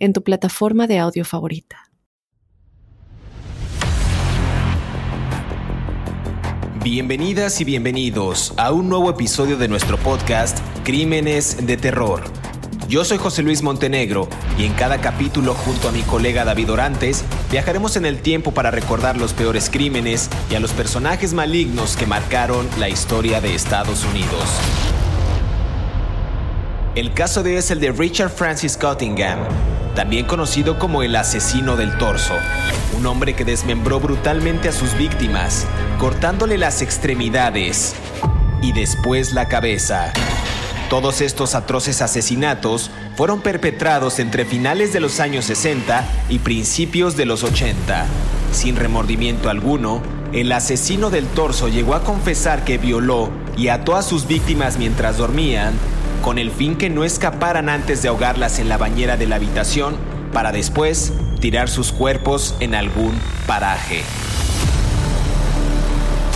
en tu plataforma de audio favorita. Bienvenidas y bienvenidos a un nuevo episodio de nuestro podcast Crímenes de Terror. Yo soy José Luis Montenegro y en cada capítulo junto a mi colega David Orantes viajaremos en el tiempo para recordar los peores crímenes y a los personajes malignos que marcaron la historia de Estados Unidos. El caso de hoy es el de Richard Francis Cottingham, también conocido como el asesino del torso, un hombre que desmembró brutalmente a sus víctimas, cortándole las extremidades y después la cabeza. Todos estos atroces asesinatos fueron perpetrados entre finales de los años 60 y principios de los 80. Sin remordimiento alguno, el asesino del torso llegó a confesar que violó y ató a sus víctimas mientras dormían con el fin que no escaparan antes de ahogarlas en la bañera de la habitación para después tirar sus cuerpos en algún paraje.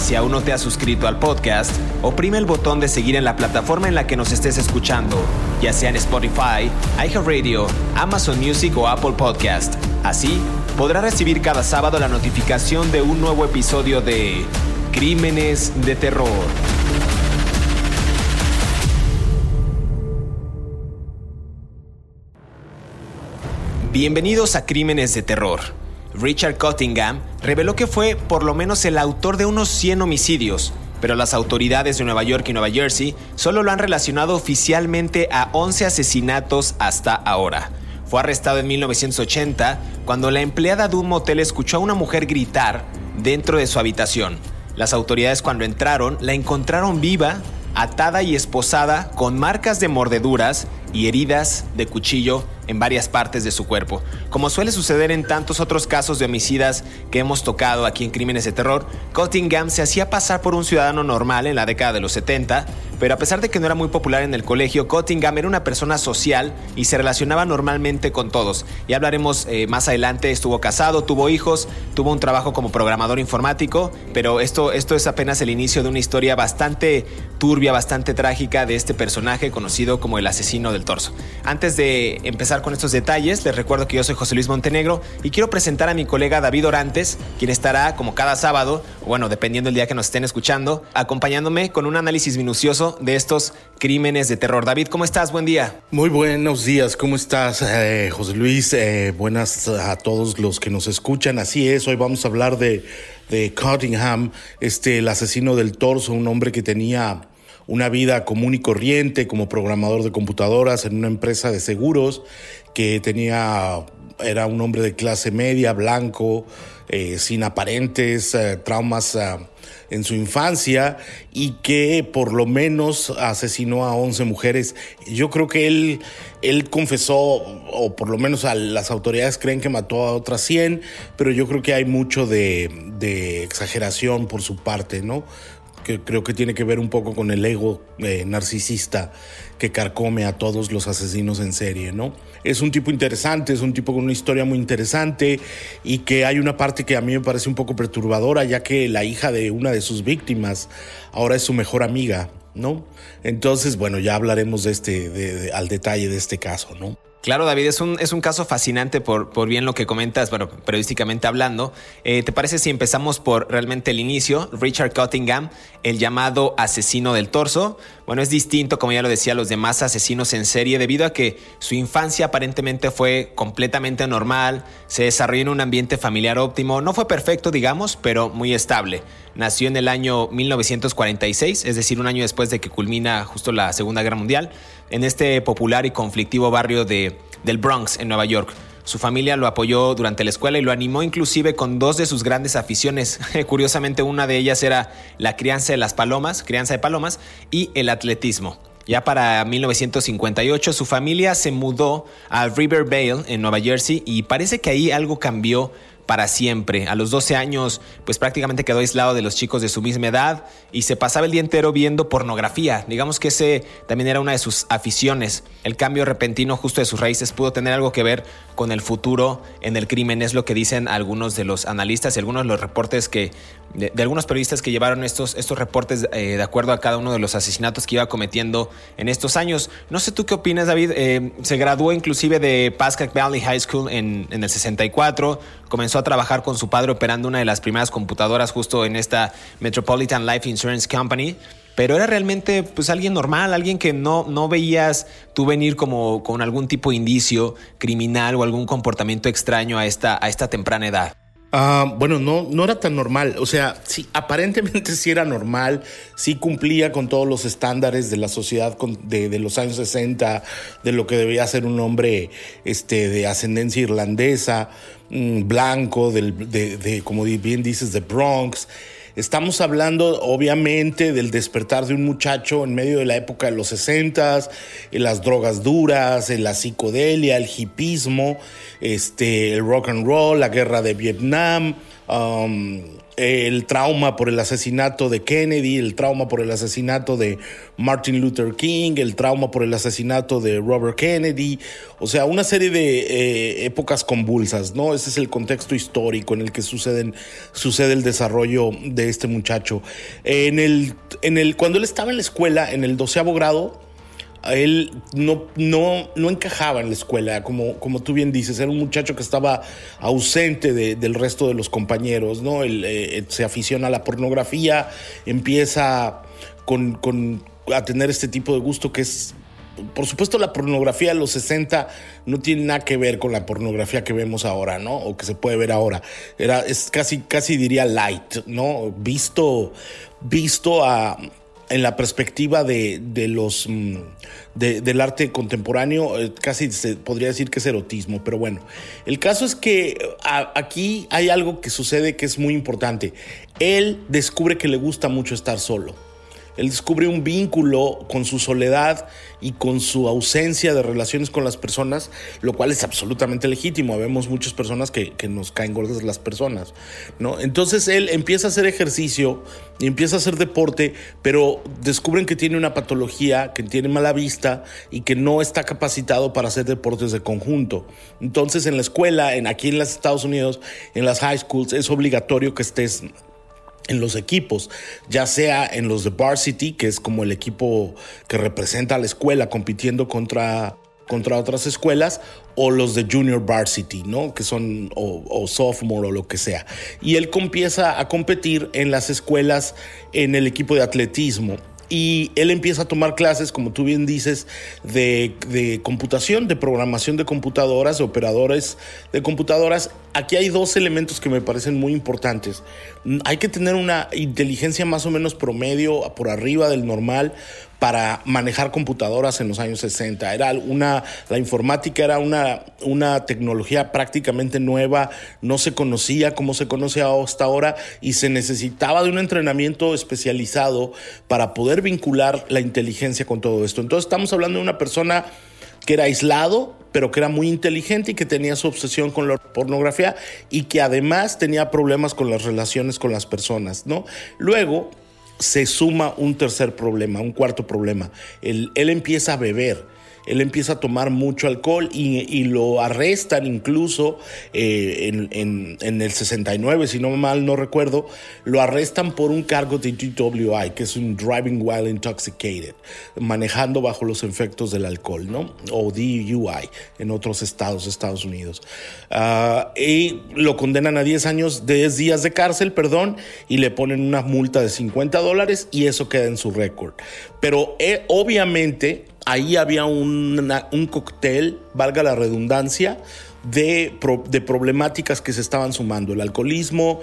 Si aún no te has suscrito al podcast, oprime el botón de seguir en la plataforma en la que nos estés escuchando, ya sea en Spotify, iHeartRadio, Amazon Music o Apple Podcast. Así, podrás recibir cada sábado la notificación de un nuevo episodio de Crímenes de Terror. Bienvenidos a Crímenes de Terror. Richard Cottingham reveló que fue por lo menos el autor de unos 100 homicidios, pero las autoridades de Nueva York y Nueva Jersey solo lo han relacionado oficialmente a 11 asesinatos hasta ahora. Fue arrestado en 1980 cuando la empleada de un motel escuchó a una mujer gritar dentro de su habitación. Las autoridades cuando entraron la encontraron viva, atada y esposada con marcas de mordeduras y heridas de cuchillo en varias partes de su cuerpo. Como suele suceder en tantos otros casos de homicidas que hemos tocado aquí en Crímenes de Terror, Cottingham se hacía pasar por un ciudadano normal en la década de los 70, pero a pesar de que no era muy popular en el colegio, Cottingham era una persona social y se relacionaba normalmente con todos. Y hablaremos eh, más adelante, estuvo casado, tuvo hijos, tuvo un trabajo como programador informático, pero esto, esto es apenas el inicio de una historia bastante turbia, bastante trágica de este personaje conocido como el asesino del torso. Antes de empezar con estos detalles, les recuerdo que yo soy José Luis Montenegro y quiero presentar a mi colega David Orantes, quien estará como cada sábado, bueno, dependiendo del día que nos estén escuchando, acompañándome con un análisis minucioso de estos crímenes de terror. David, ¿cómo estás? Buen día. Muy buenos días, ¿cómo estás, eh, José Luis? Eh, buenas a todos los que nos escuchan. Así es, hoy vamos a hablar de, de Cottingham, este, el asesino del torso, un hombre que tenía una vida común y corriente como programador de computadoras en una empresa de seguros que tenía era un hombre de clase media, blanco, eh, sin aparentes eh, traumas eh, en su infancia y que por lo menos asesinó a 11 mujeres. Yo creo que él, él confesó, o por lo menos las autoridades creen que mató a otras 100, pero yo creo que hay mucho de exageración por su parte, ¿no? Que creo que tiene que ver un poco con el ego eh, narcisista que carcome a todos los asesinos en serie, ¿no? Es un tipo interesante, es un tipo con una historia muy interesante y que hay una parte que a mí me parece un poco perturbadora, ya que la hija de una de sus víctimas ahora es su mejor amiga, ¿no? Entonces, bueno, ya hablaremos de este, al detalle de este caso, ¿no? Claro, David, es un, es un caso fascinante por, por bien lo que comentas, bueno, periodísticamente hablando. Eh, ¿Te parece si empezamos por realmente el inicio? Richard Cottingham, el llamado asesino del torso. Bueno, es distinto, como ya lo decía, a los demás asesinos en serie, debido a que su infancia aparentemente fue completamente normal, se desarrolló en un ambiente familiar óptimo, no fue perfecto, digamos, pero muy estable. Nació en el año 1946, es decir, un año después de que culmina justo la Segunda Guerra Mundial en este popular y conflictivo barrio de, del Bronx, en Nueva York. Su familia lo apoyó durante la escuela y lo animó inclusive con dos de sus grandes aficiones. Curiosamente, una de ellas era la crianza de las palomas, crianza de palomas, y el atletismo. Ya para 1958 su familia se mudó a Rivervale en Nueva Jersey y parece que ahí algo cambió para siempre. A los 12 años, pues prácticamente quedó aislado de los chicos de su misma edad y se pasaba el día entero viendo pornografía. Digamos que ese también era una de sus aficiones. El cambio repentino justo de sus raíces pudo tener algo que ver con el futuro en el crimen, es lo que dicen algunos de los analistas y algunos de los reportes que, de, algunos periodistas que llevaron estos, estos reportes eh, de acuerdo a cada uno de los asesinatos que iba cometiendo en estos años. No sé tú qué opinas, David. Eh, se graduó inclusive de Pascack Valley High School en, en el 64, comenzó a trabajar con su padre operando una de las primeras computadoras justo en esta Metropolitan Life Insurance Company. Pero era realmente pues alguien normal, alguien que no, no veías tú venir como con algún tipo de indicio criminal o algún comportamiento extraño a esta, a esta temprana edad. Ah, bueno, no, no era tan normal. O sea, sí, aparentemente sí era normal, sí cumplía con todos los estándares de la sociedad de, los años 60, de lo que debía ser un hombre este, de ascendencia irlandesa, mm, blanco, de, de, como bien dices, de Bronx. Estamos hablando obviamente del despertar de un muchacho en medio de la época de los 60, en las drogas duras, en la psicodelia, el hipismo, este, el rock and roll, la guerra de Vietnam, um, el trauma por el asesinato de Kennedy, el trauma por el asesinato de Martin Luther King, el trauma por el asesinato de Robert Kennedy, o sea, una serie de eh, épocas convulsas, ¿no? Ese es el contexto histórico en el que suceden, sucede el desarrollo de este muchacho. En el, en el, cuando él estaba en la escuela, en el doceavo grado, él no, no, no encajaba en la escuela, como, como tú bien dices, era un muchacho que estaba ausente del resto de los compañeros, ¿no? Él, eh, se aficiona a la pornografía, empieza con, a tener este tipo de gusto que es por supuesto la pornografía de los 60 no tiene nada que ver con la pornografía que vemos ahora, ¿no? O que se puede ver ahora. Era, es casi, casi diría light, ¿no? Visto, visto a, en la perspectiva de, los mm, del arte contemporáneo, eh, casi se podría decir que es erotismo, pero bueno, el caso es que aquí hay algo que sucede que es muy importante. Él descubre que le gusta mucho estar solo. Él descubre un vínculo con su soledad y con su ausencia de relaciones con las personas, lo cual es absolutamente legítimo. Vemos muchas personas que, nos caen gordas las personas, ¿no? Entonces él empieza a hacer ejercicio y empieza a hacer deporte, pero descubren que tiene una patología, que tiene mala vista y que no está capacitado para hacer deportes de conjunto. Entonces en la escuela, en, aquí en los Estados Unidos, en las high schools, es obligatorio que estés en los equipos, ya sea en los de Varsity, que es como el equipo que representa a la escuela compitiendo contra, contra otras escuelas, o los de Junior Varsity, ¿no? Que son o, sophomore o lo que sea. Y él empieza a competir en las escuelas en el equipo de atletismo y él empieza a tomar clases, como tú bien dices, de, computación, de programación de computadoras, de operadores de computadoras. Aquí hay dos elementos que me parecen muy importantes. Hay que tener una inteligencia más o menos promedio, por arriba del normal, para manejar computadoras en los años 60. Era una, la informática era una, una tecnología prácticamente nueva, no se conocía como se conoce hasta ahora y se necesitaba de un entrenamiento especializado para poder vincular la inteligencia con todo esto. Entonces estamos hablando de una persona que era aislado, pero que era muy inteligente y que tenía su obsesión con la pornografía y que además tenía problemas con las relaciones con las personas, ¿no? Luego, se suma un tercer problema, un cuarto problema. Él, él empieza a beber él empieza a tomar mucho alcohol y, lo arrestan incluso eh, en, el 69, si no mal no recuerdo, lo arrestan por un cargo de DWI, que es un Driving While Intoxicated, manejando bajo los efectos del alcohol, ¿no? O DUI en otros estados, Estados Unidos. Ah, y lo condenan a 10 años, 10 días de cárcel, perdón, y le ponen una multa de 50 dólares y eso queda en su récord. Pero eh, obviamente ahí había un cóctel, valga la redundancia, de, de problemáticas que se estaban sumando. El alcoholismo,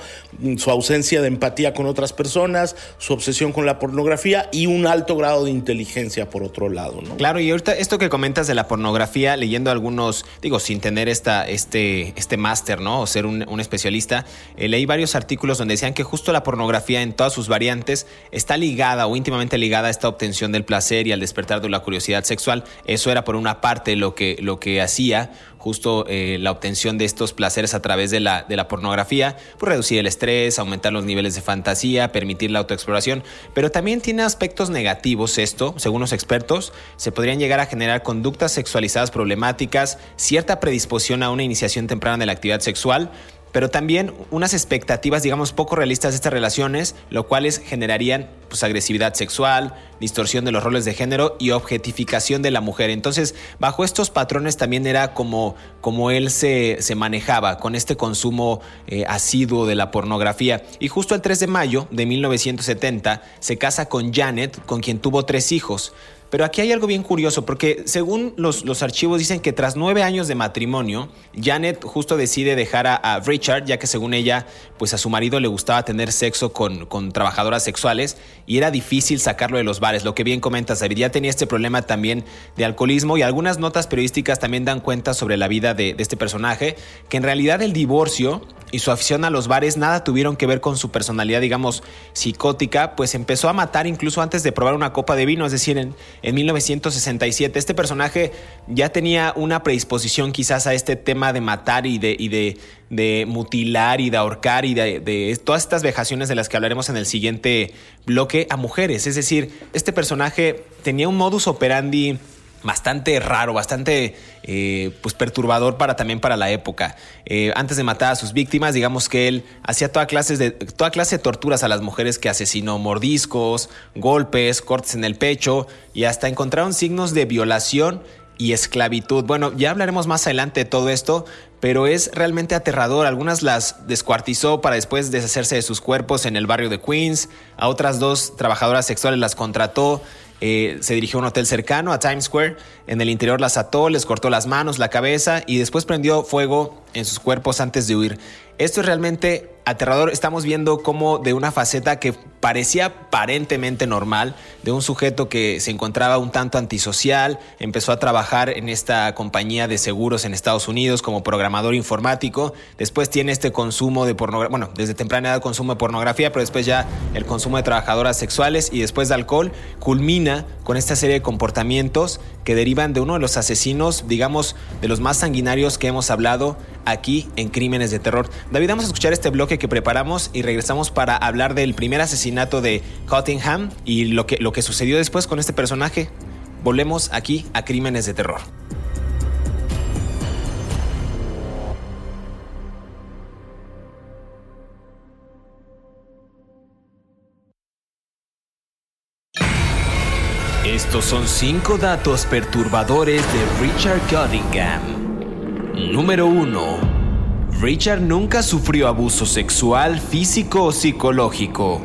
su ausencia de empatía con otras personas, su obsesión con la pornografía y un alto grado de inteligencia por otro lado. ¿no? Claro, y ahorita esto que comentas de la pornografía, leyendo algunos, digo, sin tener esta, este, este máster, ¿no? O ser un, especialista, eh, leí varios artículos donde decían que justo la pornografía en todas sus variantes está ligada o íntimamente ligada a esta obtención del placer y al despertar de la curiosidad sexual. Eso era por una parte lo que, lo que hacía justo eh, la obtención de estos placeres a través de la, de la pornografía, por reducir el estrés, aumentar los niveles de fantasía, permitir la autoexploración, pero también tiene aspectos negativos esto, según los expertos, se podrían llegar a generar conductas sexualizadas problemáticas, cierta predisposición a una iniciación temprana de la actividad sexual, pero también unas expectativas, digamos, poco realistas de estas relaciones, lo cuales generarían pues, agresividad sexual, distorsión de los roles de género y objetificación de la mujer. Entonces, bajo estos patrones también era como, como él se, se manejaba con este consumo eh, asiduo de la pornografía. Y justo el 3 de mayo de 1970 se casa con Janet, con quien tuvo tres hijos. Pero aquí hay algo bien curioso, porque según los, los archivos dicen que tras nueve años de matrimonio, Janet justo decide dejar a, Richard, ya que según ella, pues a su marido le gustaba tener sexo con, con trabajadoras sexuales y era difícil sacarlo de los bares. Lo que bien comentas, David, ya tenía este problema también de alcoholismo y algunas notas periodísticas también dan cuenta sobre la vida de, de este personaje, que en realidad el divorcio y su afición a los bares nada tuvieron que ver con su personalidad, digamos, psicótica, pues empezó a matar incluso antes de probar una copa de vino, es decir, en, en 1967. Este personaje ya tenía una predisposición quizás a este tema de matar y de, y de, de mutilar y de ahorcar y de, de, todas estas vejaciones de las que hablaremos en el siguiente bloque a mujeres. Es decir, este personaje tenía un modus operandi bastante raro, bastante eh, pues perturbador para también para la época. Eh, antes de matar a sus víctimas, digamos que él hacía toda clase de toda clase de torturas a las mujeres que asesinó, mordiscos, golpes, cortes en el pecho y hasta encontraron signos de violación y esclavitud. Bueno, ya hablaremos más adelante de todo esto, pero es realmente aterrador. Algunas las descuartizó para después deshacerse de sus cuerpos en el barrio de Queens. A otras dos trabajadoras sexuales las contrató eh, se dirigió a un hotel cercano a Times Square. En el interior las ató, les cortó las manos, la cabeza y después prendió fuego en sus cuerpos antes de huir. Esto es realmente aterrador. Estamos viendo cómo de una faceta que parecía aparentemente normal, de un sujeto que se encontraba un tanto antisocial, empezó a trabajar en esta compañía de seguros en Estados Unidos como programador informático, después tiene este consumo de pornografía, bueno, desde temprana edad consumo de pornografía, pero después ya el consumo de trabajadoras sexuales y después de alcohol, culmina con esta serie de comportamientos que derivan de uno de los asesinos, digamos, de los más sanguinarios que hemos hablado aquí en Crímenes de Terror. David, vamos a escuchar este bloque que preparamos y regresamos para hablar del primer asesinato de Cottingham y lo que, lo que sucedió después con este personaje. Volvemos aquí a Crímenes de Terror. Estos son cinco datos perturbadores de Richard Cottingham. Número 1. Richard nunca sufrió abuso sexual, físico o psicológico.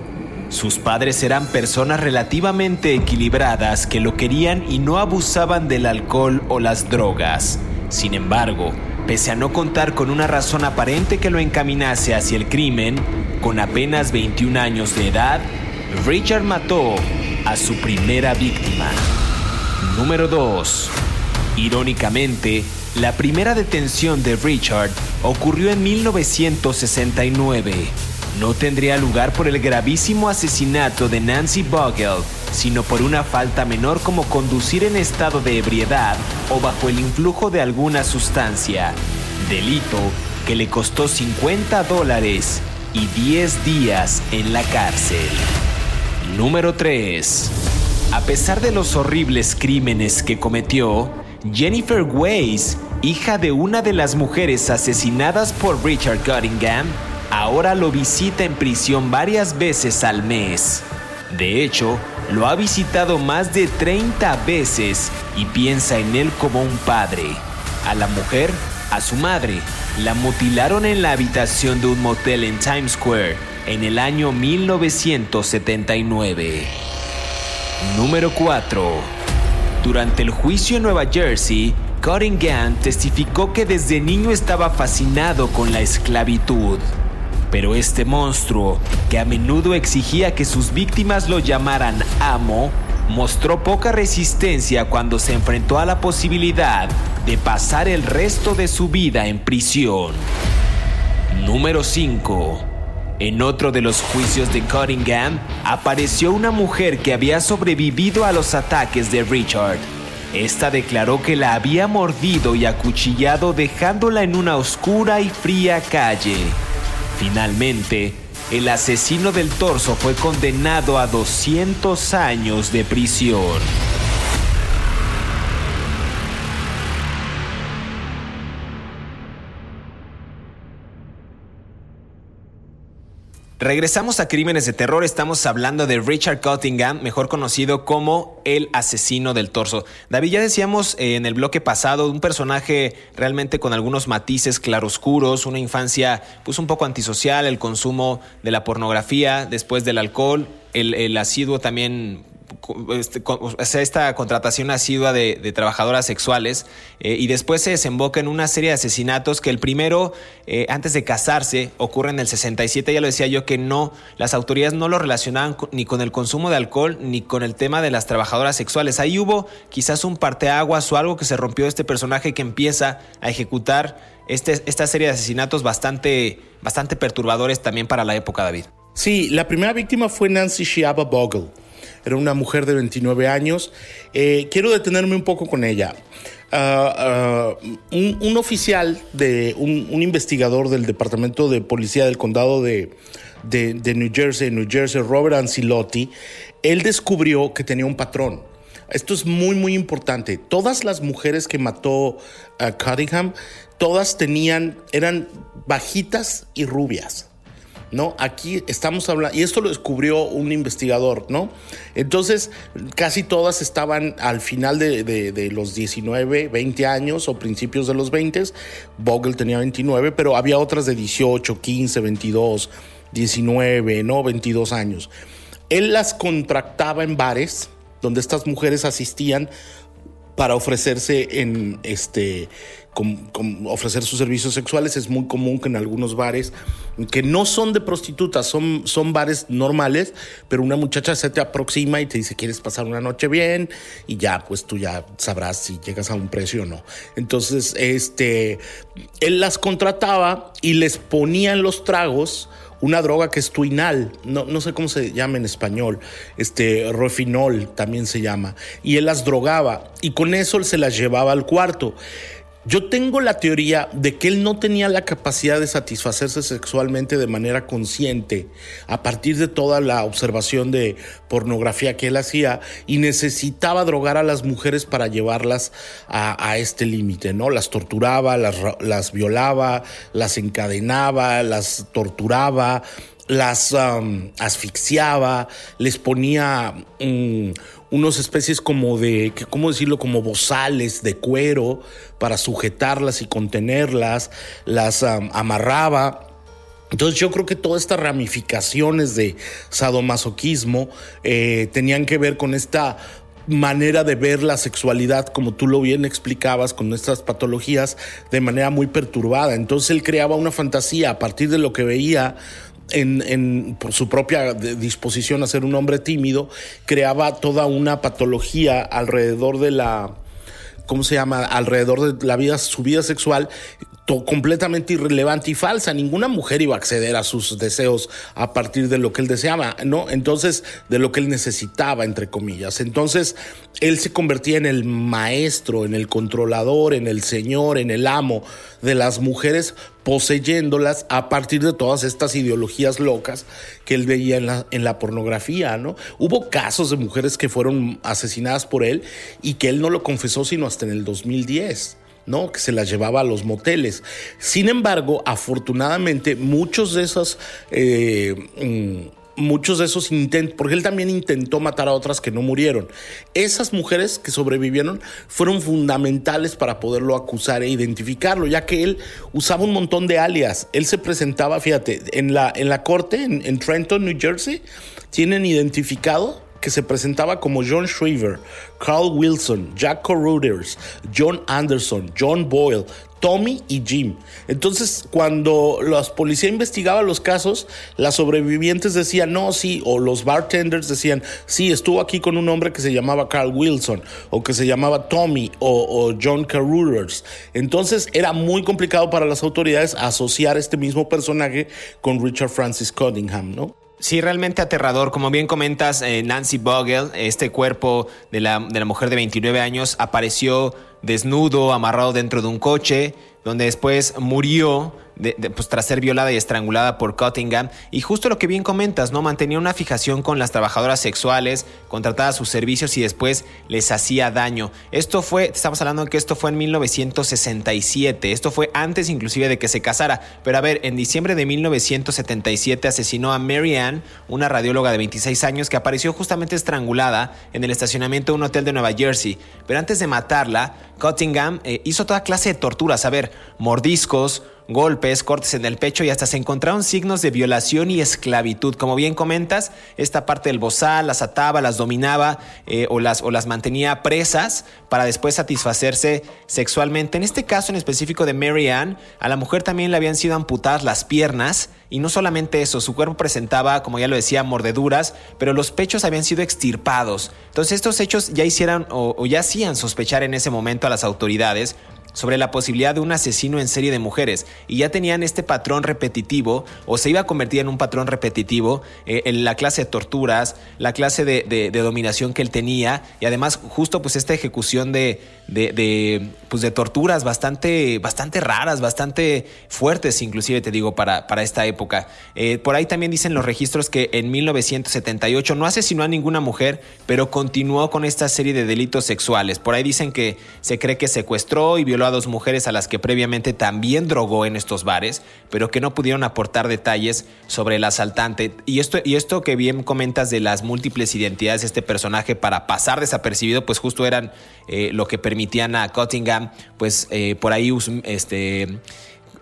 Sus padres eran personas relativamente equilibradas que lo querían y no abusaban del alcohol o las drogas. Sin embargo, pese a no contar con una razón aparente que lo encaminase hacia el crimen, con apenas 21 años de edad, Richard mató a su primera víctima. Número 2. Irónicamente, la primera detención de Richard ocurrió en 1969. No tendría lugar por el gravísimo asesinato de Nancy Bogle, sino por una falta menor como conducir en estado de ebriedad o bajo el influjo de alguna sustancia. Delito que le costó 50 dólares y 10 días en la cárcel. Número 3. A pesar de los horribles crímenes que cometió, Jennifer Weiss hija de una de las mujeres asesinadas por Richard Cunningham, ahora lo visita en prisión varias veces al mes. De hecho, lo ha visitado más de 30 veces y piensa en él como un padre. A la mujer, a su madre, la mutilaron en la habitación de un motel en Times Square en el año 1979. Número 4. Durante el juicio en Nueva Jersey, Cottingham testificó que desde niño estaba fascinado con la esclavitud. Pero este monstruo, que a menudo exigía que sus víctimas lo llamaran amo, mostró poca resistencia cuando se enfrentó a la posibilidad de pasar el resto de su vida en prisión. Número 5. En otro de los juicios de Cottingham, apareció una mujer que había sobrevivido a los ataques de Richard. Esta declaró que la había mordido y acuchillado dejándola en una oscura y fría calle. Finalmente, el asesino del torso fue condenado a 200 años de prisión. Regresamos a Crímenes de Terror, estamos hablando de Richard Cottingham, mejor conocido como el asesino del torso. David, ya decíamos en el bloque pasado, un personaje realmente con algunos matices claroscuros, una infancia pues un poco antisocial, el consumo de la pornografía, después del alcohol, el, el asiduo también este, esta contratación asidua de, trabajadoras sexuales eh, y después se desemboca en una serie de asesinatos que el primero, eh, antes de casarse, ocurre en el 67, ya lo decía yo que no, las autoridades no lo relacionaban ni con el consumo de alcohol ni con el tema de las trabajadoras sexuales. Ahí hubo quizás un parteaguas o algo que se rompió este personaje que empieza a ejecutar este, esta serie de asesinatos bastante, bastante perturbadores también para la época, David. Sí, la primera víctima fue Nancy Shiaba Bogle era una mujer de 29 años. Eh, quiero detenerme un poco con ella. Ah, ah, un, oficial, de, un, investigador del Departamento de Policía del Condado de, New Jersey, New Jersey, Robert Ancilotti, él descubrió que tenía un patrón. Esto es muy, muy importante. Todas las mujeres que mató a Cunningham, todas tenían, eran bajitas y rubias. ¿No? Aquí estamos hablando, y esto lo descubrió un investigador, ¿no? Entonces, casi todas estaban al final de, los 19, 20 años o principios de los 20. Bogle tenía 29, pero había otras de 18, 15, 22, 19, ¿no? 22 años. Él las contractaba en bares donde estas mujeres asistían para ofrecerse en este ofrecer sus servicios sexuales. Es muy común que en algunos bares, que no son de prostitutas, son, son bares normales, pero una muchacha se te aproxima y te dice, ¿quieres pasar una noche bien? Y ya, pues tú ya sabrás si llegas a un precio o no. Entonces, este, él las contrataba y les ponían los tragos una droga que es tuinal, no, no sé cómo se llama en español, este refinol también se llama, y él las drogaba y con eso él se las llevaba al cuarto. Yo tengo la teoría de que él no tenía la capacidad de satisfacerse sexualmente de manera consciente a partir de toda la observación de pornografía que él hacía y necesitaba drogar a las mujeres para llevarlas a, este límite, ¿no? Las torturaba, las, violaba, las encadenaba, las torturaba, las um, asfixiaba, les ponía um, unas especies como de, ¿cómo decirlo? Como bozales de cuero para sujetarlas y contenerlas, las amarraba. Entonces yo creo que todas estas ramificaciones de sadomasoquismo eh, tenían que ver con esta manera de ver la sexualidad, como tú lo bien explicabas, con nuestras patologías, de manera muy perturbada. Entonces él creaba una fantasía a partir de lo que veía en, por su propia disposición a ser un hombre tímido, creaba toda una patología alrededor de la, ¿cómo se llama? Alrededor de la vida, su vida sexual, completamente irrelevante y falsa. Ninguna mujer iba a acceder a sus deseos a partir de lo que él deseaba, ¿no? Entonces, de lo que él necesitaba, entre comillas. Entonces, él se convertía en el maestro, en el controlador, en el señor, en el amo de las mujeres, poseyéndolas a partir de todas estas ideologías locas que él veía en la, en la pornografía, ¿no? Hubo casos de mujeres que fueron asesinadas por él y que él no lo confesó sino hasta en el 2010. ¿no? que se las llevaba a los moteles. Sin embargo, afortunadamente, muchos de esos eh, mm, muchos de esos intentos, porque él también intentó matar a otras que no murieron. Esas mujeres que sobrevivieron fueron fundamentales para poderlo acusar e identificarlo, ya que él usaba un montón de alias. Él se presentaba, fíjate, en la, en la corte en, Trenton, New Jersey, tienen identificado que se presentaba como John Shriver, Carl Wilson, Jack Carruthers, John Anderson, John Boyle, Tommy y Jim. Entonces, cuando la policía investigaba los casos, las sobrevivientes decían no, sí, o los bartenders decían sí, estuvo aquí con un hombre que se llamaba Carl Wilson, o que se llamaba Tommy, o, John Carruthers. Entonces, era muy complicado para las autoridades asociar este mismo personaje con Richard Francis Cunningham, ¿no? Sí, realmente aterrador. Como bien comentas, eh, Nancy Bogle, este cuerpo de la, de la mujer de 29 años, apareció desnudo, amarrado dentro de un coche, donde después murió pues, tras ser violada y estrangulada por Cottingham. Y justo lo que bien comentas, ¿no? Mantenía una fijación con las trabajadoras sexuales, contrataba sus servicios y después les hacía daño. Esto fue, estamos hablando de que esto fue en 1967, esto fue antes inclusive de que se casara. Pero a ver, en diciembre de 1977 asesinó a Mary Ann, una radióloga de 26 años que apareció justamente estrangulada en el estacionamiento de un hotel de Nueva Jersey. Pero antes de matarla, Cottingham eh, hizo toda clase de torturas, a ver, mordiscos, golpes, cortes en el pecho y hasta se encontraron signos de violación y esclavitud. Como bien comentas, esta parte del bozal las ataba, las dominaba eh, o, las, o las mantenía presas para después satisfacerse sexualmente. En este caso en específico de Mary Ann, a la mujer también le habían sido amputadas las piernas y no solamente eso, su cuerpo presentaba, como ya lo decía, mordeduras, pero los pechos habían sido extirpados. Entonces estos hechos ya hicieran o, o ya hacían sospechar en ese momento a las autoridades sobre la posibilidad de un asesino en serie de mujeres y ya tenían este patrón repetitivo o se iba a convertir en un patrón repetitivo eh, en la clase de torturas, la clase de, dominación que él tenía y además justo pues esta ejecución de, de, pues de torturas bastante, bastante raras, bastante fuertes inclusive te digo para, para esta época. Eh, por ahí también dicen los registros que en 1978 no asesinó a ninguna mujer, pero continuó con esta serie de delitos sexuales. Por ahí dicen que se cree que secuestró y violó a dos mujeres a las que previamente también drogó en estos bares, pero que no pudieron aportar detalles sobre el asaltante. Y esto, y esto que bien comentas de las múltiples identidades de este personaje para pasar desapercibido, pues justo eran eh, lo que permitían a Cottingham, pues eh, por ahí este,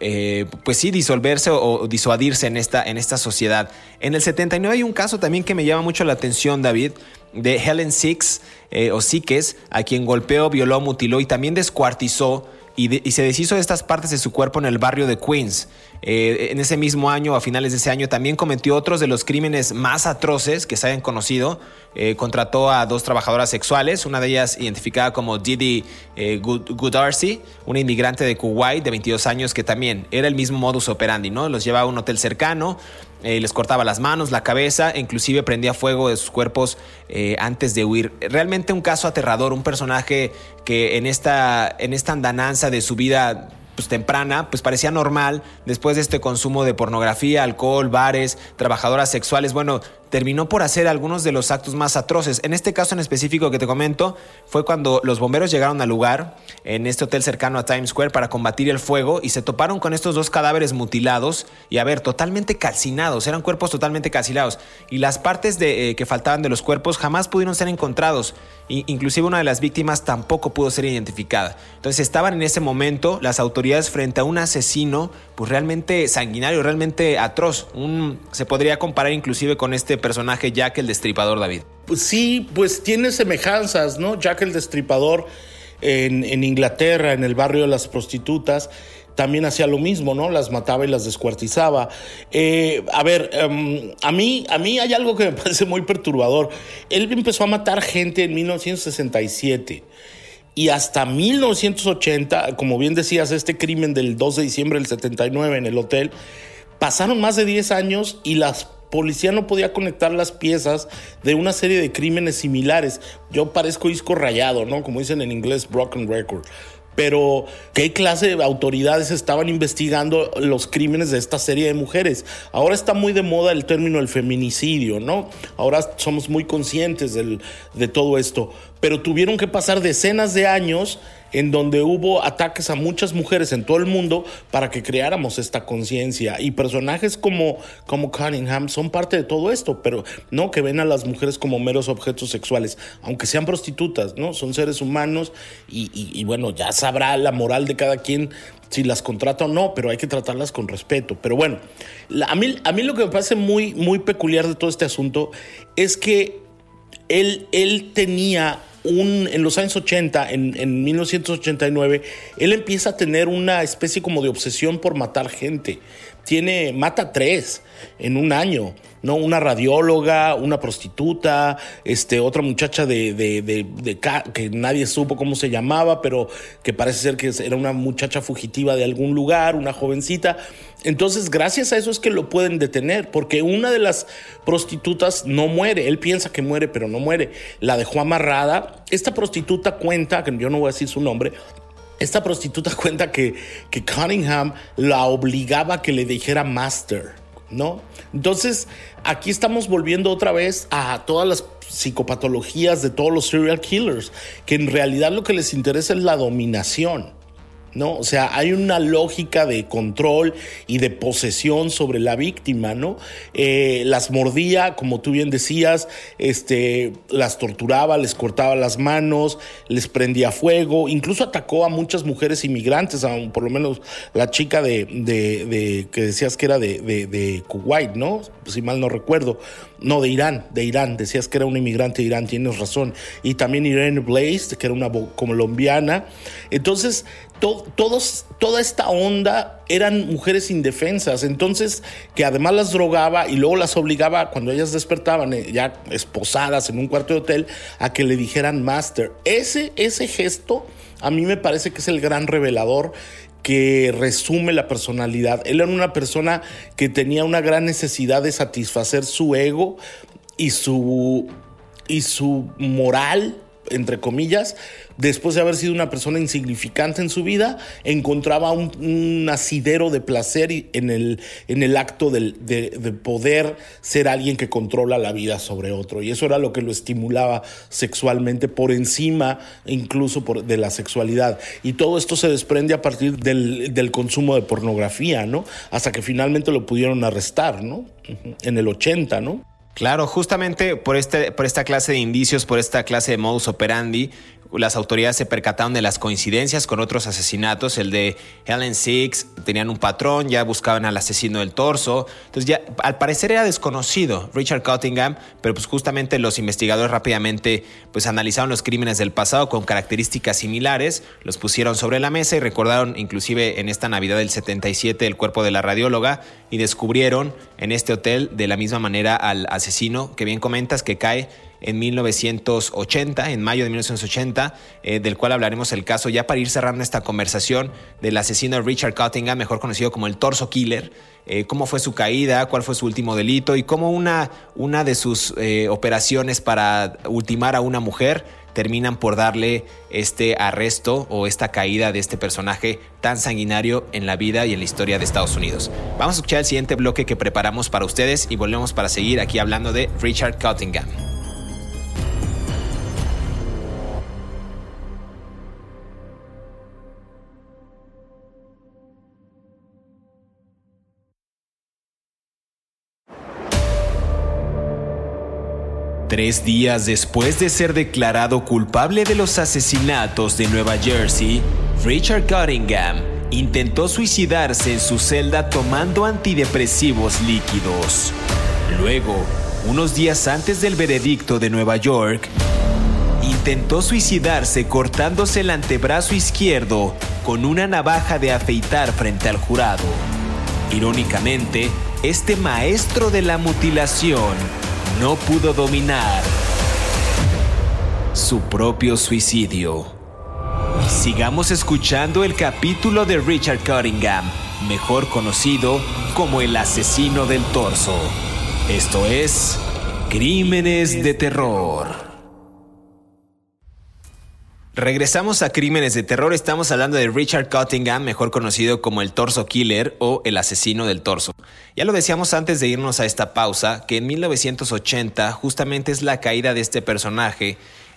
eh, pues sí, disolverse o, disuadirse en esta, en esta sociedad. En el 79 hay un caso también que me llama mucho la atención, David, de Helen Six eh, o Sikes, a quien golpeó, violó, mutiló y también descuartizó y, se deshizo de estas partes de su cuerpo en el barrio de Queens. Eh, en ese mismo año, a finales de ese año, también cometió otros de los crímenes más atroces que se hayan conocido. Eh, contrató a dos trabajadoras sexuales, una de ellas identificada como Didi eh, una inmigrante de Kuwait de 22 años que también era el mismo modus operandi, ¿no? Los llevaba a un hotel cercano, eh, les cortaba las manos, la cabeza, e inclusive prendía fuego de sus cuerpos eh, antes de huir. Realmente un caso aterrador, un personaje que en esta, en esta andananza de su vida pues temprana, pues parecía normal después de este consumo de pornografía, alcohol, bares, trabajadoras sexuales. Bueno, terminó por hacer algunos de los actos más atroces. En este caso en específico que te comento, fue cuando los bomberos llegaron al lugar, en este hotel cercano a Times Square, para combatir el fuego y se toparon con estos dos cadáveres mutilados y, a ver, totalmente calcinados, eran cuerpos totalmente calcinados. Y las partes de, eh, que faltaban de los cuerpos jamás pudieron ser encontrados. inclusive una de las víctimas tampoco pudo ser identificada. Entonces estaban en ese momento las autoridades frente a un asesino, pues realmente sanguinario, realmente atroz. Un, se podría comparar inclusive con este personaje Jack el Destripador, David? Pues sí, pues tiene semejanzas, ¿no? Jack el Destripador en, Inglaterra, en el barrio de las prostitutas, también hacía lo mismo, ¿no? Las mataba y las descuartizaba. Eh, a ver, em, a, mí, a mí hay algo que me parece muy perturbador. Él empezó a matar gente en 1967 y hasta 1980, como bien decías, este crimen del 2 de diciembre del 79 en el hotel, pasaron más de 10 años y las policía no podía conectar las piezas de una serie de crímenes similares. Yo parezco disco rayado, ¿no? Como dicen en inglés, broken record pero ¿qué clase de autoridades estaban investigando los crímenes de esta serie de mujeres? Ahora está muy de moda el término del feminicidio, ¿no? Ahora somos muy conscientes de todo esto, pero tuvieron que pasar decenas de años en donde hubo ataques a muchas mujeres en todo el mundo para que creáramos esta conciencia. Y personajes como, como Cunningham son parte de todo esto, pero no que ven a las mujeres como meros objetos sexuales, aunque sean prostitutas, ¿no? Son seres humanos y, bueno, ya sabrá la moral de cada quien si las contrata o no, pero hay que tratarlas con respeto. Pero bueno, a, mí, a mí lo que me parece muy, muy peculiar de todo este asunto es que él, él tenía un, en los años 80, en, en 1989, él empieza a tener una especie como de obsesión por matar gente. Tiene, mata tres en un año. ¿no? Una radióloga, una prostituta, este, otra muchacha de, de, de, que nadie supo cómo se llamaba, pero que parece ser que era una muchacha fugitiva de algún lugar, una jovencita. Entonces, gracias a eso es que lo pueden detener, porque una de las prostitutas no muere. Él piensa que muere, pero no muere. La dejó amarrada. Esta prostituta cuenta, que yo no voy a decir su nombre, esta prostituta cuenta que, que Cunningham la obligaba a que le dijera master. ¿no? Entonces, aquí estamos volviendo otra vez a todas las psicopatologías de todos los serial killers, que en realidad lo que les interesa es la dominación. ¿No? O sea, hay una lógica de control y de posesión sobre la víctima, ¿no? Eh, las mordía, como tú bien decías, este, las torturaba, les cortaba las manos, les prendía fuego, incluso atacó a muchas mujeres inmigrantes, por lo menos la chica de, de, que decías que era de, de, Kuwait, ¿no? Si mal no recuerdo. No, de Irán, de Irán. Decías que era una inmigrante de Irán, tienes razón. Y también Irene Blaze, que era una colombiana. Entonces, todos, toda esta onda eran mujeres indefensas, entonces que además las drogaba y luego las obligaba cuando ellas despertaban eh, ya esposadas en un cuarto de hotel a que le dijeran master. Ese, ese gesto a mí me parece que es el gran revelador que resume la personalidad. Él era una persona que tenía una gran necesidad de satisfacer su ego y su, y su moral entre comillas, después de haber sido una persona insignificante en su vida, encontraba un, asidero de placer en el, en el acto de, poder ser alguien que controla la vida sobre otro. Y eso era lo que lo estimulaba sexualmente por encima incluso por, de la sexualidad. Y todo esto se desprende a partir del, del consumo de pornografía, ¿no? Hasta que finalmente lo pudieron arrestar, ¿no? En el 80, ¿no? Claro, justamente por, este, por esta clase de indicios, por esta clase de modus operandi, las autoridades se percataron de las coincidencias con otros asesinatos. El de Helen Six, tenían un patrón, ya buscaban al asesino del torso. Entonces, ya al parecer era desconocido Richard Cottingham, pero pues justamente los investigadores rápidamente pues analizaron los crímenes del pasado con características similares, los pusieron sobre la mesa y recordaron inclusive en esta Navidad del 77 el cuerpo de la radióloga y descubrieron en este hotel de la misma manera al asesino que bien comentas que cae en 1980, en mayo de 1980, eh, del cual hablaremos el caso ya para ir cerrando esta conversación del asesino Richard Cottingham, mejor conocido como el Torso Killer. Eh, cómo fue su caída, cuál fue su último delito y cómo una, una de sus eh, operaciones para ultimar a una mujer terminan por darle este arresto o esta caída de este personaje tan sanguinario en la vida y en la historia de Estados Unidos. Vamos a escuchar el siguiente bloque que preparamos para ustedes y volvemos para seguir aquí hablando de Richard Cottingham. Tres días después de ser declarado culpable de los asesinatos de Nueva Jersey, Richard Cunningham intentó suicidarse en su celda tomando antidepresivos líquidos. Luego, unos días antes del veredicto de Nueva York, intentó suicidarse cortándose el antebrazo izquierdo con una navaja de afeitar frente al jurado. Irónicamente, este maestro de la mutilación no pudo dominar su propio suicidio. Sigamos escuchando el capítulo de Richard Cunningham, mejor conocido como el asesino del torso. Esto es Crímenes de Terror. Regresamos a Crímenes de Terror. Estamos hablando de Richard Cottingham, mejor conocido como el Torso Killer o el asesino del torso. Ya lo decíamos antes de irnos a esta pausa, que en 1980 justamente es la caída de este personaje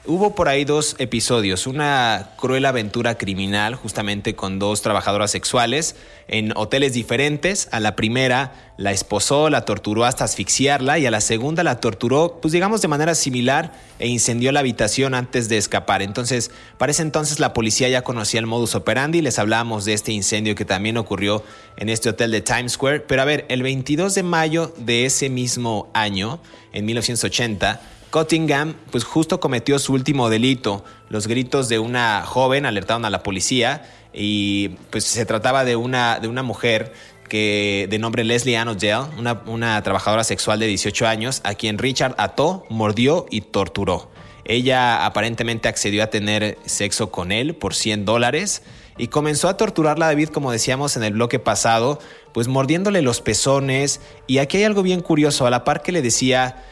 Hubo por ahí dos episodios, una cruel aventura criminal justamente con dos trabajadoras sexuales en hoteles diferentes. A la primera la esposó, la torturó hasta asfixiarla y a la segunda la torturó, pues digamos de manera similar e incendió la habitación antes de escapar. Entonces, para ese entonces la policía ya conocía el modus operandi, les hablábamos de este incendio que también ocurrió en este hotel de Times Square. Pero a ver, el 22 de mayo de ese mismo año, en 1980, Cottingham pues justo cometió su último delito. Los gritos de una joven alertaron a la policía y pues se trataba de una, de una mujer que, de nombre Leslie Ann O'Dell, una, una trabajadora sexual de 18 años, a quien Richard ató, mordió y torturó. Ella aparentemente accedió a tener sexo con él por 100 dólares y comenzó a torturarla a David, como decíamos en el bloque pasado, pues mordiéndole los pezones. Y aquí hay algo bien curioso, a la par que le decía,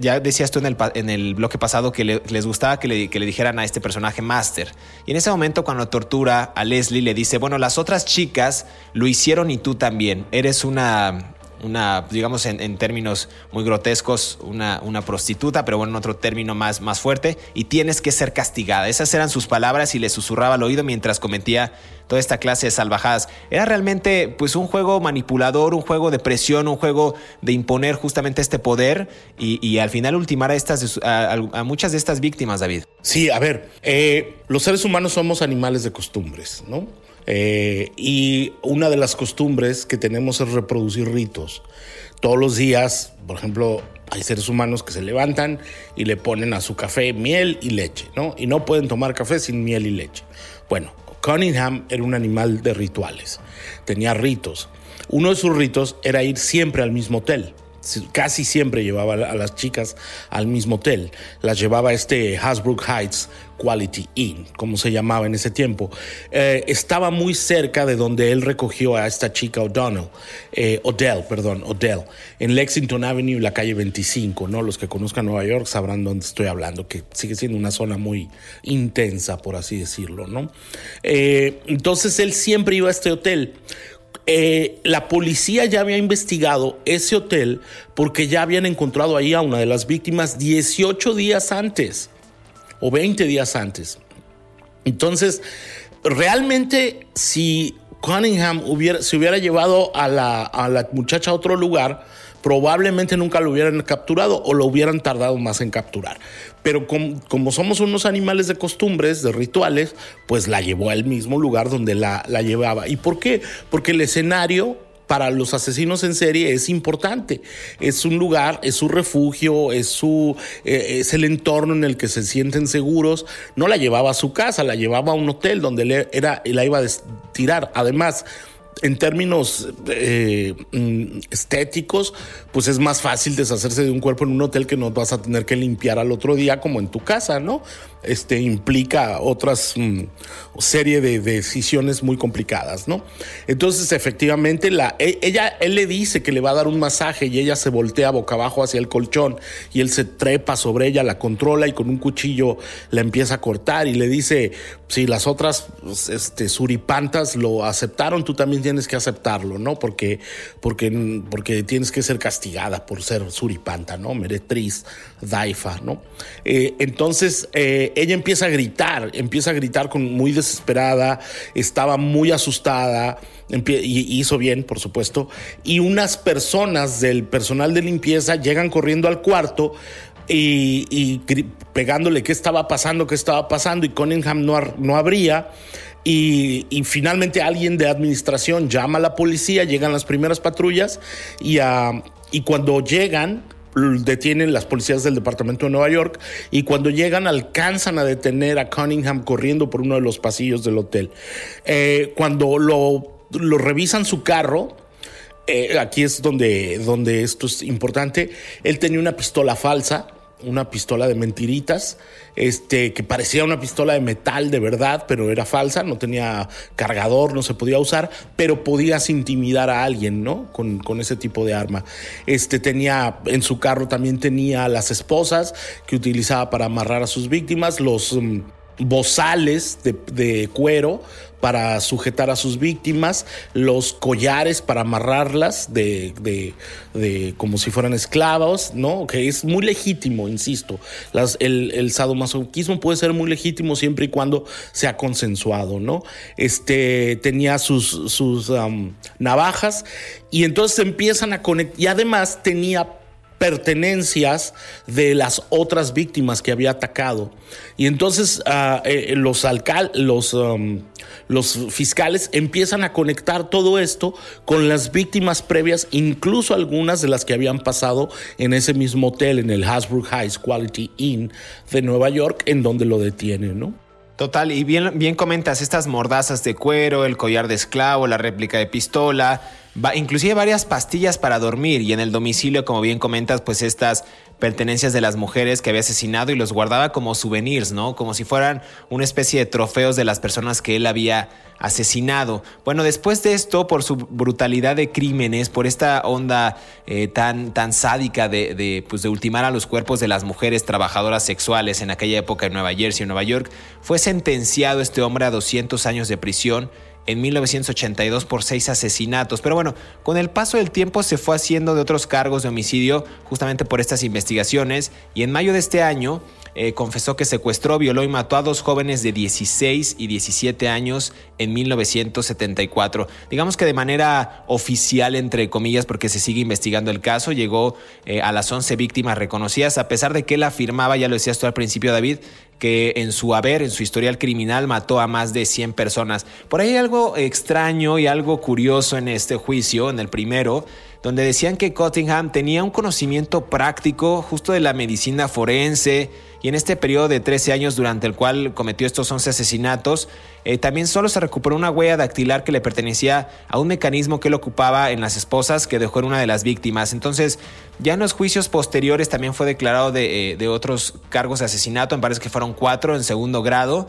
ya decías tú en el, en el bloque pasado que les gustaba que le, que le, dijeran a este personaje Master. Y en ese momento cuando tortura a Leslie le dice, bueno, las otras chicas lo hicieron y tú también. Eres una una, digamos en, términos muy grotescos, una, una, prostituta, pero bueno, en otro término más, más fuerte, y tienes que ser castigada. Esas eran sus palabras y le susurraba al oído mientras cometía toda esta clase de salvajadas. Era realmente pues un juego manipulador, un juego de presión, un juego de imponer justamente este poder y, al final ultimar a, estas, a, muchas de estas víctimas, David. Sí, a ver, eh, los seres humanos somos animales de costumbres, ¿no? Eh, y una de las costumbres que tenemos es reproducir ritos. Todos los días, por ejemplo, hay seres humanos que se levantan y le ponen a su café miel y leche, ¿no? Y no pueden tomar café sin miel y leche. Bueno, Cunningham era un animal de rituales, tenía ritos. Uno de sus ritos era ir siempre al mismo hotel casi siempre llevaba a las chicas al mismo hotel. Las llevaba a este Hasbrook Heights Quality Inn, como se llamaba en ese tiempo. Eh, estaba muy cerca de donde él recogió a esta chica O'Donnell, eh, Odell, perdón, Odell, en Lexington Avenue, la calle 25, ¿no? Los que conozcan Nueva York sabrán dónde estoy hablando, que sigue siendo una zona muy intensa, por así decirlo, ¿no? Eh, entonces él siempre iba a este hotel. Eh, la policía ya había investigado ese hotel porque ya habían encontrado ahí a una de las víctimas 18 días antes o 20 días antes. Entonces, realmente si Cunningham hubiera, se hubiera llevado a la, a la muchacha a otro lugar, probablemente nunca lo hubieran capturado o lo hubieran tardado más en capturar. Pero como, somos unos animales de costumbres, de rituales, pues la llevó al mismo lugar donde la, llevaba. ¿Y por qué? Porque el escenario para los asesinos en serie es importante. Es un lugar, es su refugio, es, su, eh, es el entorno en el que se sienten seguros. No la llevaba a su casa, la llevaba a un hotel donde le era, la iba a tirar. Además, en términos eh, mm, estéticos, pues es más fácil deshacerse de un cuerpo en un hotel que no vas a tener que limpiar al otro día como en tu casa, ¿no? Este implica otras mm, serie de, decisiones muy complicadas, ¿no? Entonces, efectivamente, la, e, ella, él le dice que le va a dar un masaje y ella se voltea boca abajo hacia el colchón y él se trepa sobre ella, la controla y con un cuchillo la empieza a cortar y le dice, si las otras pues, este, suripantas lo aceptaron, tú también tienes que aceptarlo, ¿no? Porque, porque, porque tienes que ser castigada por ser suripanta, ¿no? Meretriz, daifa, ¿no? Eh, entonces, eh, ella empieza a gritar, empieza a gritar con muy desesperada, estaba muy asustada, y hizo bien, por supuesto, y unas personas del personal de limpieza llegan corriendo al cuarto y, pegándole qué estaba pasando, qué estaba pasando, y Cunningham no, no abría. Y, finalmente alguien de administración llama a la policía, llegan las primeras patrullas y, y cuando llegan detienen las policías del departamento de Nueva York y cuando llegan alcanzan a detener a Cunningham corriendo por uno de los pasillos del hotel. Eh, cuando lo, revisan su carro, eh, aquí es donde, donde esto es importante, él tenía una pistola falsa una pistola de mentiritas, este, que parecía una pistola de metal de verdad, pero era falsa, no tenía cargador, no se podía usar, pero podías intimidar a alguien, ¿no? Con, con ese tipo de arma. Este tenía, en su carro también tenía las esposas que utilizaba para amarrar a sus víctimas, los mm, bozales de, de cuero para sujetar a sus víctimas, los collares para amarrarlas de, de, como si fueran esclavos, ¿no? Que es muy legítimo, insisto. El, sadomasoquismo puede ser muy legítimo siempre y cuando sea consensuado, ¿no? Este tenía sus, sus navajas y entonces empiezan a conectar. Y además tenía pertenencias de las otras víctimas que había atacado. Y entonces ah, eh, los, los, um, los fiscales empiezan a conectar todo esto con las víctimas previas, incluso algunas de las que habían pasado en ese mismo hotel, en el Hasbrook Heights Quality Inn de Nueva York, en donde lo detienen, ¿no? Total, y bien, bien comentas estas mordazas de cuero, el collar de esclavo, la réplica de pistola, inclusive varias pastillas para dormir y en el domicilio, como bien comentas, pues estas pertenencias de las mujeres que había asesinado y los guardaba como souvenirs, ¿no? Como si fueran una especie de trofeos de las personas que él había asesinado. Bueno, después de esto, por su brutalidad de crímenes, por esta onda eh, tan, tan sádica de, pues de ultimar a los cuerpos de las mujeres trabajadoras sexuales en aquella época en Nueva Jersey o Nueva York, fue sentenciado este hombre a 200 años de prisión en 1982 por seis asesinatos. Pero bueno, con el paso del tiempo se fue haciendo de otros cargos de homicidio justamente por estas investigaciones y en mayo de este año eh, confesó que secuestró, violó y mató a dos jóvenes de 16 y 17 años en 1974. Digamos que de manera oficial, entre comillas, porque se sigue investigando el caso, llegó eh, a las 11 víctimas reconocidas, a pesar de que él afirmaba, ya lo decías tú al principio, David, que en su haber, en su historial criminal, mató a más de 100 personas. Por ahí hay algo extraño y algo curioso en este juicio, en el primero, donde decían que Cottingham tenía un conocimiento práctico justo de la medicina forense, y en este periodo de 13 años durante el cual cometió estos 11 asesinatos, eh, también solo se recuperó una huella dactilar que le pertenecía a un mecanismo que él ocupaba en las esposas que dejó en una de las víctimas. Entonces, ya en los juicios posteriores también fue declarado de, eh, de otros cargos de asesinato, me parece que fueron cuatro en segundo grado.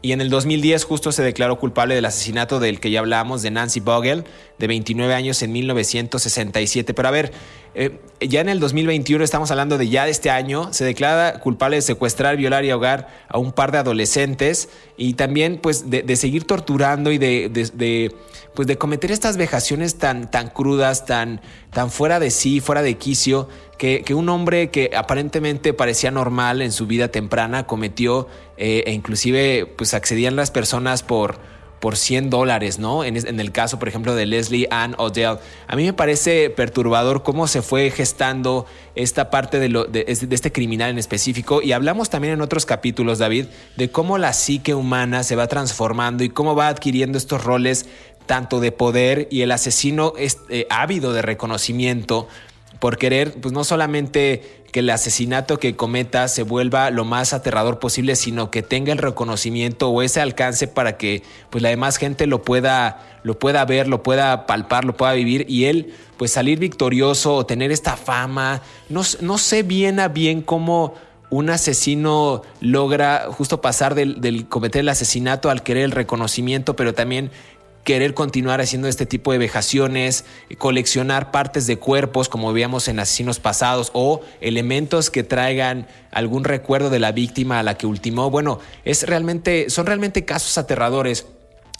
Y en el 2010 justo se declaró culpable del asesinato del que ya hablamos, de Nancy Bogle, de 29 años en 1967. Pero a ver, eh, ya en el 2021 estamos hablando de ya de este año, se declara culpable de secuestrar, violar y ahogar a un par de adolescentes y también pues de, seguir torturando y de, de, pues de cometer estas vejaciones tan, tan crudas, tan, tan fuera de sí, fuera de quicio que, un hombre que aparentemente parecía normal en su vida temprana cometió eh, e inclusive pues accedían las personas por, por 100 dólares, ¿no? En, el caso, por ejemplo, de Leslie Ann Odell. A mí me parece perturbador cómo se fue gestando esta parte de, lo, de, este criminal en específico. Y hablamos también en otros capítulos, David, de cómo la psique humana se va transformando y cómo va adquiriendo estos roles tanto de poder y el asesino es eh, ávido de reconocimiento por querer, pues no solamente que el asesinato que cometa se vuelva lo más aterrador posible, sino que tenga el reconocimiento o ese alcance para que pues la demás gente lo pueda, lo pueda ver, lo pueda palpar, lo pueda vivir y él pues salir victorioso o tener esta fama. No, no sé bien a bien cómo un asesino logra justo pasar del, del cometer el asesinato al querer el reconocimiento, pero también querer continuar haciendo este tipo de vejaciones, coleccionar partes de cuerpos como veíamos en asesinos pasados o elementos que traigan algún recuerdo de la víctima a la que ultimó. Bueno, es realmente, son realmente casos aterradores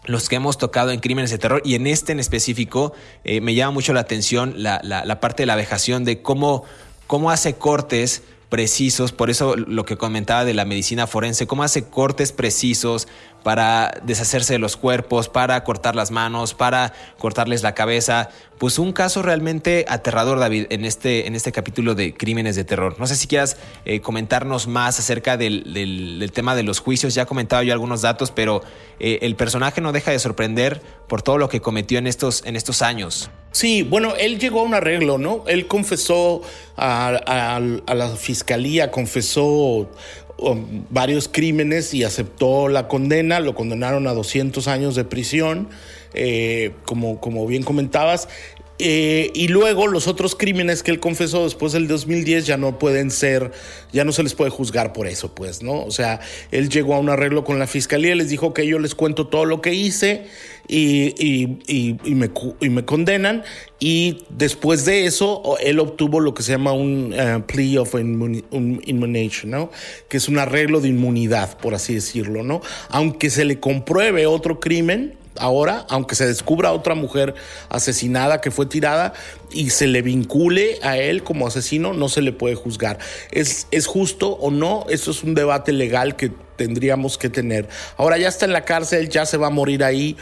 los que hemos tocado en crímenes de terror y en este en específico eh, me llama mucho la atención la, la, parte de la vejación de cómo, cómo hace cortes precisos, por eso lo que comentaba de la medicina forense, cómo hace cortes precisos para deshacerse de los cuerpos, para cortar las manos, para cortarles la cabeza. Pues un caso realmente aterrador, David, en este, en este capítulo de Crímenes de Terror. No sé si quieras eh, comentarnos más acerca del, tema de los juicios. Ya comentaba yo algunos datos, pero eh, el personaje no deja de sorprender por todo lo que cometió en estos, en estos años. Sí, bueno, él llegó a un arreglo, ¿no? Él confesó a, la fiscalía, confesó varios crímenes y aceptó la condena, lo condenaron a 200 años de prisión, eh, como, como bien comentabas, eh, y luego los otros crímenes que él confesó después del 2010 ya no pueden ser, ya no se les puede juzgar por eso, pues, ¿no? O sea, él llegó a un arreglo con la fiscalía, les dijo que yo les cuento todo lo que hice y, y, y, me, y me, condenan. Y después de eso, él obtuvo lo que se llama un uh, plea of immunization, ¿no? Que es un arreglo de inmunidad, por así decirlo, ¿no? Aunque se le compruebe otro crimen, ahora, aunque se descubra otra mujer asesinada que fue tirada y se le vincule a él como asesino, no se le puede juzgar. ¿Es, es justo o no? Eso es un debate legal que tendríamos que tener. Ahora ya está en la cárcel, ya se va a morir ahí.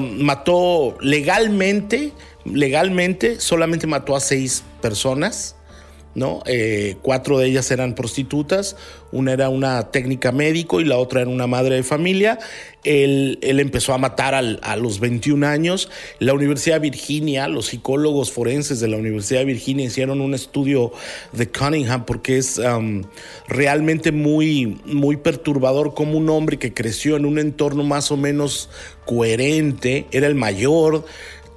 mató legalmente, legalmente, solamente mató a seis personas ¿no? Eh, cuatro de ellas eran prostitutas, una era una técnica médico y la otra era una madre de familia. Él, empezó a matar a los 21 años. La Universidad de Virginia, los psicólogos forenses de la Universidad de Virginia hicieron un estudio de Cunningham porque es um, realmente muy, muy perturbador como un hombre que creció en un entorno más o menos coherente, era el mayor,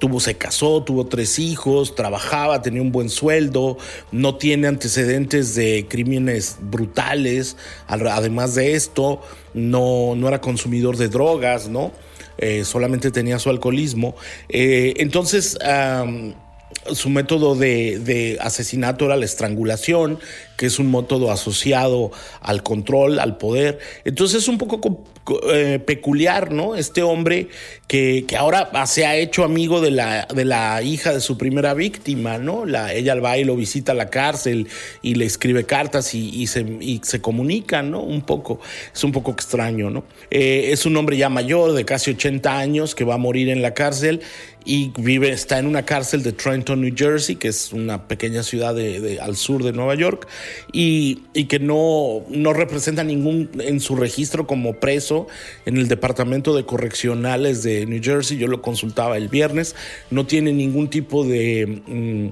tuvo, se casó, tuvo tres hijos, trabajaba, tenía un buen sueldo, no tiene antecedentes de crímenes brutales. Además de esto, no, no era consumidor de drogas, ¿no? Eh, solamente tenía su alcoholismo. Eh, entonces, su método de, asesinato era la estrangulación, que es un método asociado al control, al poder. Entonces es un poco eh, peculiar, ¿no? Este hombre que, ahora se ha hecho amigo de la, de la hija de su primera víctima, ¿no? La, ella va y lo visita a la cárcel y le escribe cartas y, se, y se comunican, ¿no? Un poco, es un poco extraño, ¿no? Eh, es un hombre ya mayor, de casi 80 años, que va a morir en la cárcel y vive, está en una cárcel de Trenton, New Jersey, que es una pequeña ciudad de, al sur de Nueva York, y, que no, no, representa ningún en su registro como preso en el Departamento de Correccionales de New Jersey. Yo lo consultaba el viernes, no tiene ningún tipo de, mm,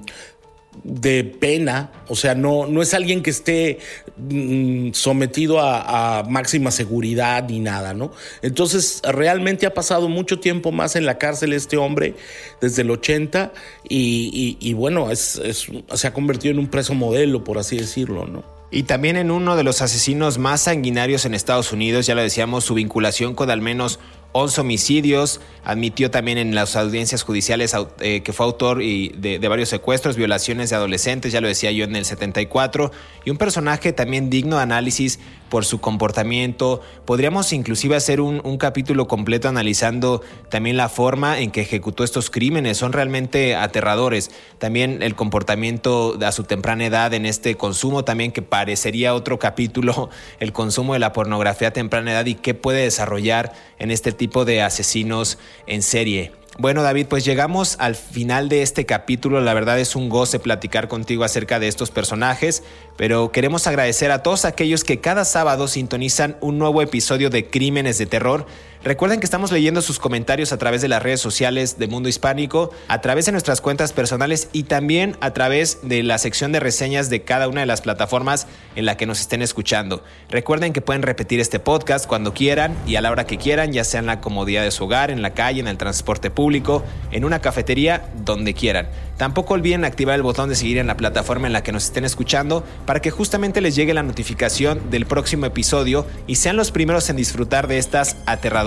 de pena, o sea, no, no es alguien que esté mm, sometido a, máxima seguridad ni nada, ¿no? Entonces, realmente ha pasado mucho tiempo más en la cárcel este hombre desde el 80 y, bueno, se ha convertido en un preso modelo, por así decirlo, ¿no? Y también en uno de los asesinos más sanguinarios en Estados Unidos, ya lo decíamos, su vinculación con al menos 11 homicidios, admitió también en las audiencias judiciales eh, que fue autor de, varios secuestros, violaciones de adolescentes, ya lo decía yo en el 74, y un personaje también digno de análisis por su comportamiento. Podríamos inclusive hacer un, un capítulo completo analizando también la forma en que ejecutó estos crímenes, son realmente aterradores. También el comportamiento a su temprana edad en este consumo, también que parecería otro capítulo, el consumo de la pornografía a temprana edad y qué puede desarrollar en este tipo de asesinos en serie. Bueno, David, pues llegamos al final de este capítulo. La verdad es un goce platicar contigo acerca de estos personajes, pero queremos agradecer a todos aquellos que cada sábado sintonizan un nuevo episodio de Crímenes de Terror Recuerden que estamos leyendo sus comentarios a través de las redes sociales de Mundo Hispánico, a través de nuestras cuentas personales y también a través de la sección de reseñas de cada una de las plataformas en la que nos estén escuchando. Recuerden que pueden repetir este podcast cuando quieran y a la hora que quieran, ya sea en la comodidad de su hogar, en la calle, en el transporte público, en una cafetería, donde quieran. Tampoco olviden activar el botón de seguir en la plataforma en la que nos estén escuchando para que justamente les llegue la notificación del próximo episodio y sean los primeros en disfrutar de estas